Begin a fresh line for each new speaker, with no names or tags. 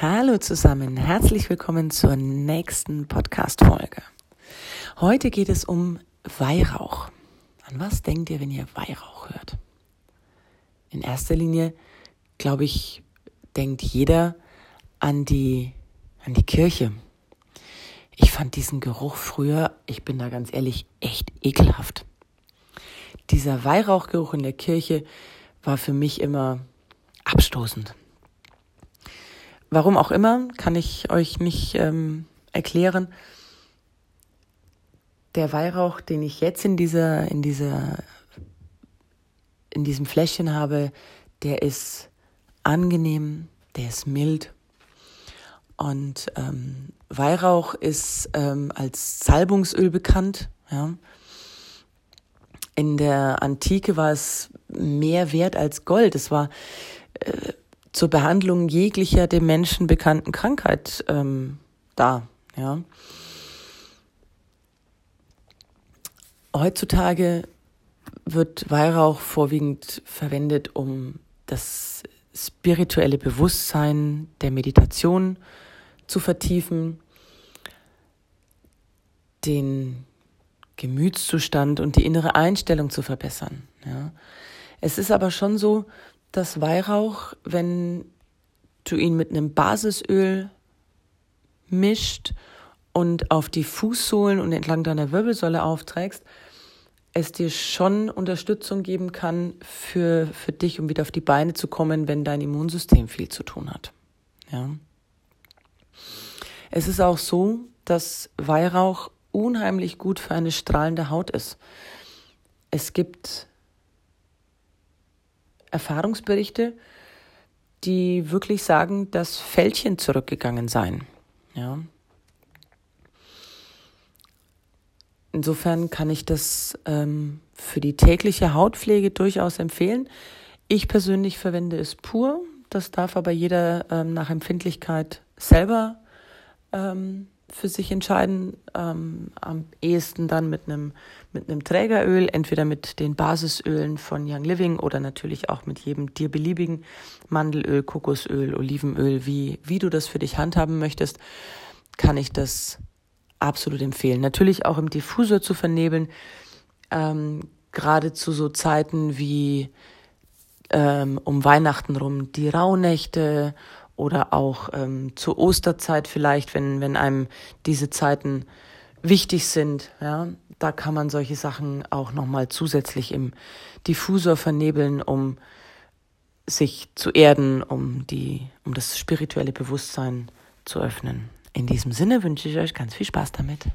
Hallo zusammen, herzlich willkommen zur nächsten Podcast-Folge. Heute geht es um Weihrauch. An was denkt ihr, wenn ihr Weihrauch hört? In erster Linie, glaube ich, denkt jeder an die, an die Kirche. Ich fand diesen Geruch früher, ich bin da ganz ehrlich, echt ekelhaft. Dieser Weihrauchgeruch in der Kirche war für mich immer abstoßend. Warum auch immer, kann ich euch nicht ähm, erklären. Der Weihrauch, den ich jetzt in dieser, in dieser, in diesem Fläschchen habe, der ist angenehm, der ist mild. Und ähm, Weihrauch ist ähm, als Salbungsöl bekannt. Ja. In der Antike war es mehr wert als Gold. Es war äh, zur Behandlung jeglicher dem Menschen bekannten Krankheit ähm, da. Ja. Heutzutage wird Weihrauch vorwiegend verwendet, um das spirituelle Bewusstsein der Meditation zu vertiefen, den Gemütszustand und die innere Einstellung zu verbessern. Ja. Es ist aber schon so, dass Weihrauch, wenn du ihn mit einem Basisöl mischt und auf die Fußsohlen und entlang deiner Wirbelsäule aufträgst, es dir schon Unterstützung geben kann für, für dich, um wieder auf die Beine zu kommen, wenn dein Immunsystem viel zu tun hat. Ja. Es ist auch so, dass Weihrauch unheimlich gut für eine strahlende Haut ist. Es gibt Erfahrungsberichte, die wirklich sagen, dass Fältchen zurückgegangen seien. Ja. Insofern kann ich das ähm, für die tägliche Hautpflege durchaus empfehlen. Ich persönlich verwende es pur. Das darf aber jeder ähm, nach Empfindlichkeit selber ähm, für sich entscheiden. Ähm, am ehesten dann mit einem mit Trägeröl, entweder mit den Basisölen von Young Living oder natürlich auch mit jedem dir beliebigen Mandelöl, Kokosöl, Olivenöl, wie wie du das für dich handhaben möchtest, kann ich das absolut empfehlen. Natürlich auch im Diffusor zu vernebeln, ähm, gerade zu so Zeiten wie ähm, um Weihnachten rum die Rauhnächte oder auch ähm, zur Osterzeit vielleicht, wenn, wenn einem diese Zeiten wichtig sind, ja, da kann man solche Sachen auch nochmal zusätzlich im Diffusor vernebeln, um sich zu erden, um die, um das spirituelle Bewusstsein zu öffnen. In diesem Sinne wünsche ich euch ganz viel Spaß damit.